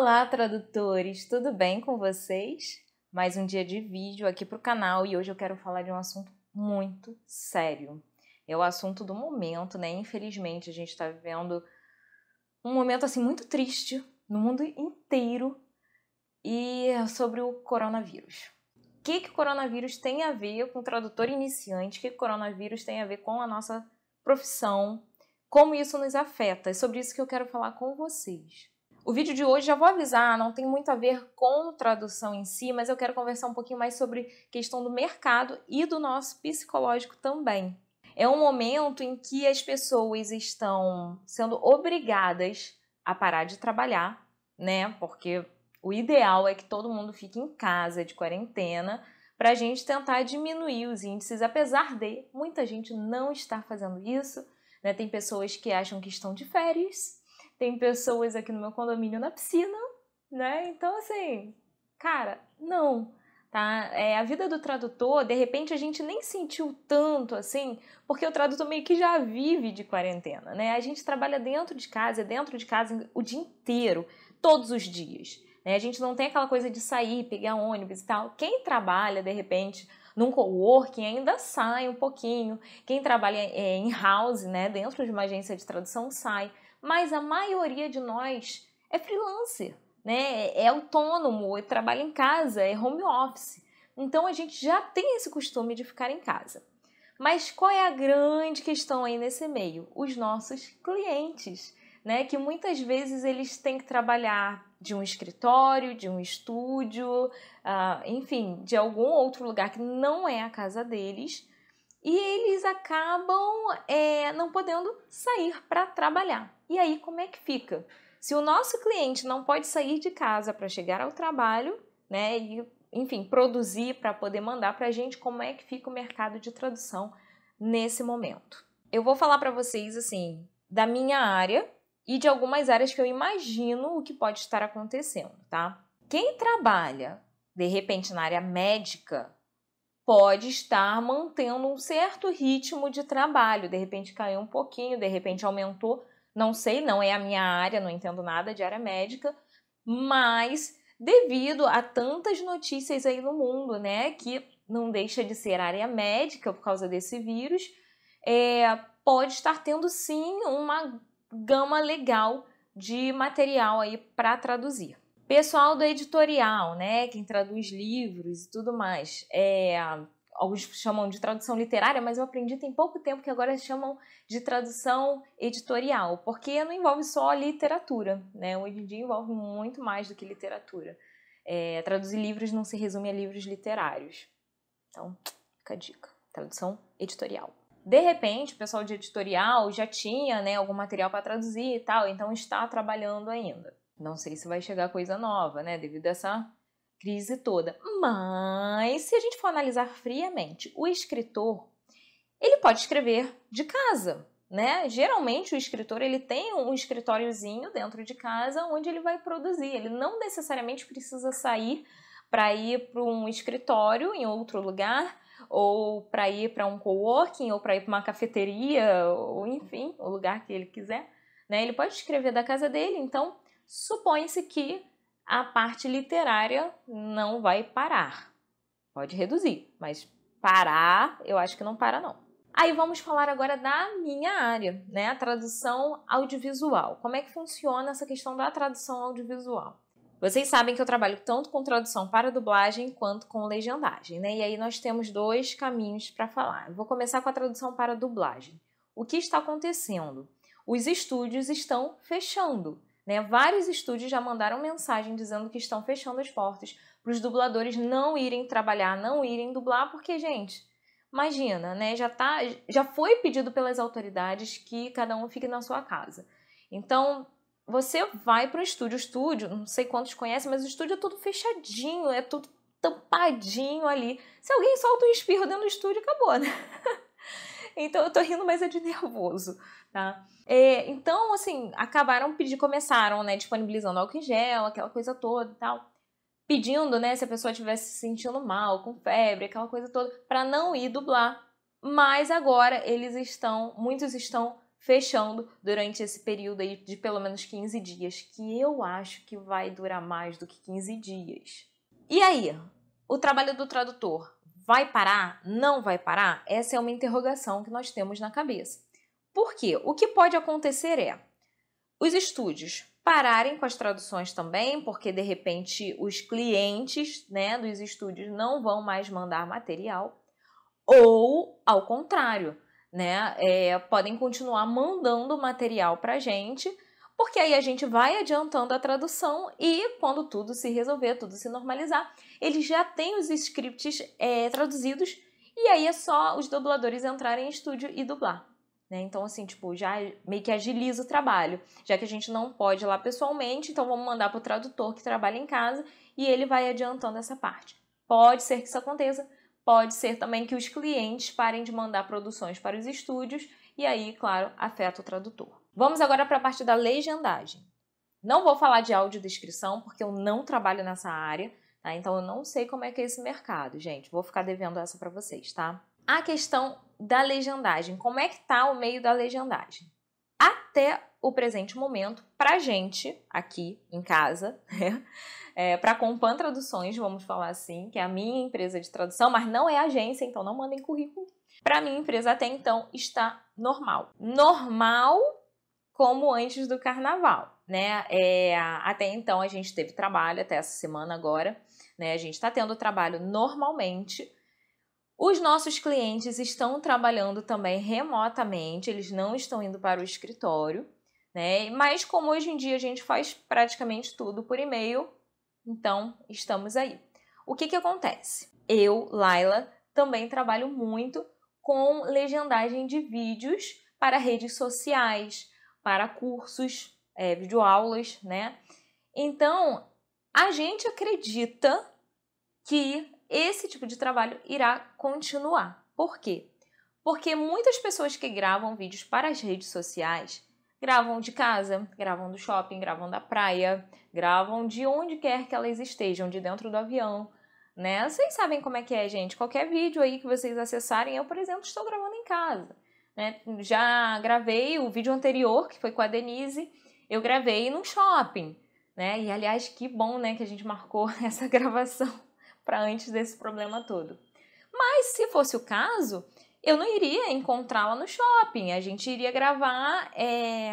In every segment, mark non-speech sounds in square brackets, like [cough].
Olá, tradutores! Tudo bem com vocês? Mais um dia de vídeo aqui para o canal e hoje eu quero falar de um assunto muito sério. É o assunto do momento, né? Infelizmente, a gente está vivendo um momento assim muito triste no mundo inteiro e é sobre o coronavírus. O que, que o coronavírus tem a ver com o tradutor iniciante? O que, que o coronavírus tem a ver com a nossa profissão? Como isso nos afeta? É sobre isso que eu quero falar com vocês. O vídeo de hoje, já vou avisar, não tem muito a ver com tradução em si, mas eu quero conversar um pouquinho mais sobre questão do mercado e do nosso psicológico também. É um momento em que as pessoas estão sendo obrigadas a parar de trabalhar, né? Porque o ideal é que todo mundo fique em casa de quarentena para a gente tentar diminuir os índices, apesar de muita gente não estar fazendo isso. Né? Tem pessoas que acham que estão de férias tem pessoas aqui no meu condomínio na piscina, né? Então, assim, cara, não. Tá? É, a vida do tradutor, de repente, a gente nem sentiu tanto assim, porque o tradutor meio que já vive de quarentena, né? A gente trabalha dentro de casa, dentro de casa o dia inteiro, todos os dias. Né? A gente não tem aquela coisa de sair, pegar ônibus e tal. Quem trabalha, de repente, num coworking ainda sai um pouquinho. Quem trabalha é, em house, né, dentro de uma agência de tradução, sai mas a maioria de nós é freelancer, né? É autônomo, é trabalha em casa, é home office. Então a gente já tem esse costume de ficar em casa. Mas qual é a grande questão aí nesse meio? Os nossos clientes, né? Que muitas vezes eles têm que trabalhar de um escritório, de um estúdio, uh, enfim, de algum outro lugar que não é a casa deles, e eles acabam é, não podendo sair para trabalhar. E aí, como é que fica? Se o nosso cliente não pode sair de casa para chegar ao trabalho, né, e, enfim, produzir para poder mandar para a gente, como é que fica o mercado de tradução nesse momento? Eu vou falar para vocês, assim, da minha área e de algumas áreas que eu imagino o que pode estar acontecendo, tá? Quem trabalha, de repente, na área médica, pode estar mantendo um certo ritmo de trabalho, de repente caiu um pouquinho, de repente aumentou, não sei, não é a minha área, não entendo nada de área médica, mas devido a tantas notícias aí no mundo, né, que não deixa de ser área médica por causa desse vírus, é, pode estar tendo sim uma gama legal de material aí para traduzir. Pessoal do editorial, né, quem traduz livros e tudo mais, é, alguns chamam de tradução literária, mas eu aprendi tem pouco tempo que agora chamam de tradução editorial, porque não envolve só literatura, né? Hoje em dia envolve muito mais do que literatura. É, traduzir livros não se resume a livros literários. Então, fica a dica. Tradução editorial. De repente, o pessoal de editorial já tinha né, algum material para traduzir e tal, então está trabalhando ainda. Não sei se vai chegar coisa nova, né? Devido a essa crise toda. Mas se a gente for analisar friamente, o escritor ele pode escrever de casa, né? Geralmente o escritor ele tem um escritóriozinho dentro de casa onde ele vai produzir. Ele não necessariamente precisa sair para ir para um escritório em outro lugar ou para ir para um coworking ou para ir para uma cafeteria ou enfim, o lugar que ele quiser, né? Ele pode escrever da casa dele. Então supõe-se que a parte literária não vai parar. Pode reduzir, mas parar, eu acho que não para não. Aí vamos falar agora da minha área, né? A tradução audiovisual. Como é que funciona essa questão da tradução audiovisual? Vocês sabem que eu trabalho tanto com tradução para dublagem quanto com legendagem, né? E aí nós temos dois caminhos para falar. Eu vou começar com a tradução para dublagem. O que está acontecendo? Os estúdios estão fechando. Né? Vários estúdios já mandaram mensagem dizendo que estão fechando as portas para os dubladores não irem trabalhar, não irem dublar, porque, gente, imagina, né? Já, tá, já foi pedido pelas autoridades que cada um fique na sua casa. Então, você vai para o estúdio, estúdio, não sei quantos conhecem, mas o estúdio é tudo fechadinho, é tudo tampadinho ali. Se alguém solta um espirro dentro do estúdio, acabou, né? [laughs] então eu tô rindo, mas é de nervoso, tá? É, então, assim, acabaram pedir, começaram, né, disponibilizando álcool em gel, aquela coisa toda e tal. Pedindo, né, se a pessoa estivesse se sentindo mal, com febre, aquela coisa toda, para não ir dublar. Mas agora eles estão, muitos estão fechando durante esse período aí de pelo menos 15 dias, que eu acho que vai durar mais do que 15 dias. E aí, o trabalho do tradutor vai parar? Não vai parar? Essa é uma interrogação que nós temos na cabeça. Por quê? O que pode acontecer é os estúdios pararem com as traduções também, porque de repente os clientes né, dos estúdios não vão mais mandar material, ou ao contrário, né, é, podem continuar mandando material para a gente, porque aí a gente vai adiantando a tradução e quando tudo se resolver, tudo se normalizar, eles já têm os scripts é, traduzidos e aí é só os dubladores entrarem em estúdio e dublar. Né? Então, assim, tipo, já meio que agiliza o trabalho, já que a gente não pode ir lá pessoalmente, então vamos mandar para o tradutor que trabalha em casa e ele vai adiantando essa parte. Pode ser que isso aconteça, pode ser também que os clientes parem de mandar produções para os estúdios e aí, claro, afeta o tradutor. Vamos agora para a parte da legendagem. Não vou falar de audiodescrição porque eu não trabalho nessa área, tá? Então eu não sei como é que é esse mercado, gente. Vou ficar devendo essa para vocês, tá? A questão da legendagem. Como é que tá o meio da legendagem? Até o presente momento, pra gente aqui em casa, [laughs] né? É, para Compan Traduções, vamos falar assim, que é a minha empresa de tradução, mas não é agência, então não mandem currículo. Para minha empresa até então está normal. Normal como antes do carnaval, né? É, até então a gente teve trabalho, até essa semana agora, né? A gente está tendo trabalho normalmente os nossos clientes estão trabalhando também remotamente, eles não estão indo para o escritório, né? Mas como hoje em dia a gente faz praticamente tudo por e-mail, então estamos aí. O que que acontece? Eu, Laila, também trabalho muito com legendagem de vídeos para redes sociais, para cursos, é, videoaulas, né? Então, a gente acredita que esse tipo de trabalho irá continuar. Por quê? Porque muitas pessoas que gravam vídeos para as redes sociais gravam de casa, gravam do shopping, gravam da praia, gravam de onde quer que elas estejam, de dentro do avião, né? Vocês sabem como é que é, gente. Qualquer vídeo aí que vocês acessarem, eu, por exemplo, estou gravando em casa. Né? Já gravei o vídeo anterior, que foi com a Denise, eu gravei no shopping, né? E aliás, que bom, né, que a gente marcou [laughs] essa gravação para antes desse problema todo. Mas se fosse o caso, eu não iria encontrá-la no shopping. A gente iria gravar é,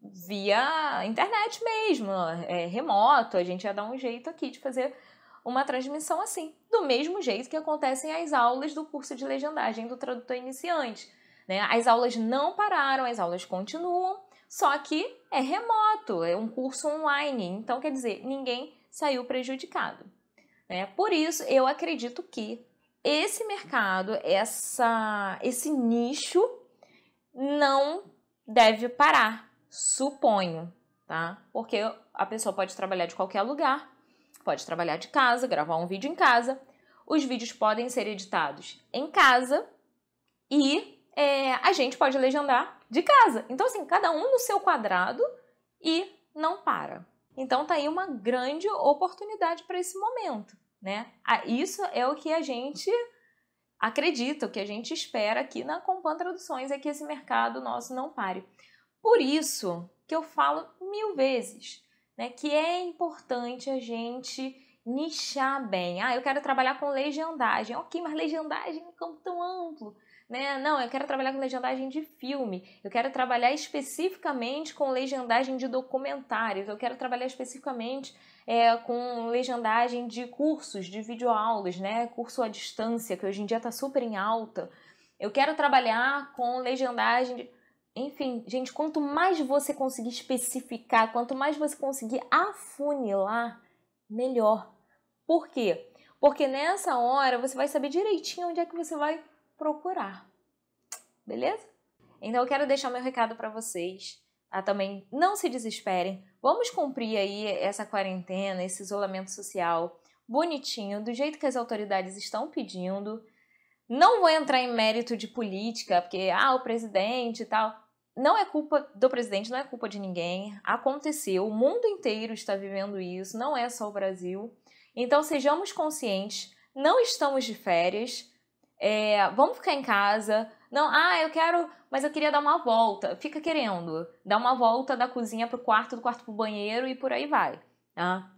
via internet mesmo, é, remoto. A gente ia dar um jeito aqui de fazer uma transmissão assim, do mesmo jeito que acontecem as aulas do curso de legendagem do tradutor iniciante. Né? As aulas não pararam, as aulas continuam, só que é remoto, é um curso online. Então, quer dizer, ninguém saiu prejudicado. Né? Por isso, eu acredito que esse mercado, essa, esse nicho, não deve parar, suponho, tá? Porque a pessoa pode trabalhar de qualquer lugar, pode trabalhar de casa, gravar um vídeo em casa. Os vídeos podem ser editados em casa e é, a gente pode legendar de casa. Então, assim, cada um no seu quadrado e não para. Então, tá aí uma grande oportunidade para esse momento né? Isso é o que a gente acredita, o que a gente espera aqui na Compan Traduções é que esse mercado nosso não pare. Por isso que eu falo mil vezes, né, que é importante a gente nichar bem. Ah, eu quero trabalhar com legendagem. Ok, mas legendagem é um campo tão amplo. Né? Não, eu quero trabalhar com legendagem de filme, eu quero trabalhar especificamente com legendagem de documentários, eu quero trabalhar especificamente é, com legendagem de cursos, de videoaulas, né? Curso à distância, que hoje em dia está super em alta. Eu quero trabalhar com legendagem de... Enfim, gente, quanto mais você conseguir especificar, quanto mais você conseguir afunilar, melhor. Por quê? Porque nessa hora você vai saber direitinho onde é que você vai procurar. Beleza? Então eu quero deixar meu recado para vocês. Tá? Também não se desesperem. Vamos cumprir aí essa quarentena, esse isolamento social bonitinho, do jeito que as autoridades estão pedindo. Não vou entrar em mérito de política, porque ah, o presidente e tal. Não é culpa do presidente, não é culpa de ninguém. Aconteceu, o mundo inteiro está vivendo isso, não é só o Brasil. Então sejamos conscientes, não estamos de férias. É, vamos ficar em casa. Não, ah, eu quero, mas eu queria dar uma volta. Fica querendo. Dá uma volta da cozinha pro quarto, do quarto pro banheiro e por aí vai. Tá?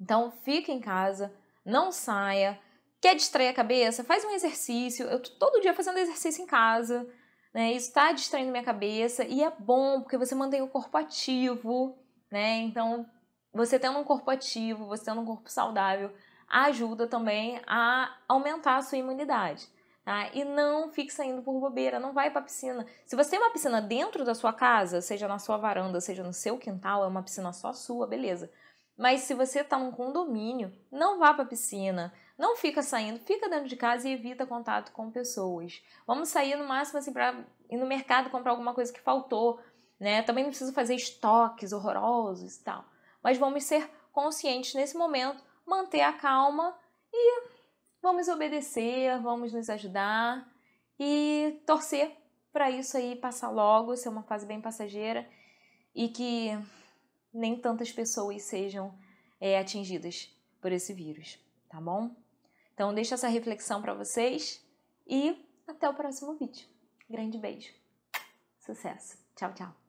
Então, fica em casa, não saia. Quer distrair a cabeça? Faz um exercício. Eu tô todo dia fazendo exercício em casa. Né? Isso está distraindo minha cabeça e é bom porque você mantém o corpo ativo, né? Então, você tendo um corpo ativo, você tendo um corpo saudável, ajuda também a aumentar a sua imunidade. Tá? E não fique saindo por bobeira, não vai para piscina. Se você tem uma piscina dentro da sua casa, seja na sua varanda, seja no seu quintal, é uma piscina só sua, beleza. Mas se você está num condomínio, não vá para piscina, não fica saindo, fica dentro de casa e evita contato com pessoas. Vamos sair no máximo assim para ir no mercado comprar alguma coisa que faltou, né? Também não precisa fazer estoques horrorosos e tal. Mas vamos ser conscientes nesse momento, manter a calma e vamos obedecer, vamos nos ajudar e torcer para isso aí passar logo, ser uma fase bem passageira e que nem tantas pessoas sejam é, atingidas por esse vírus, tá bom? Então deixa essa reflexão para vocês e até o próximo vídeo. Grande beijo. Sucesso. Tchau, tchau.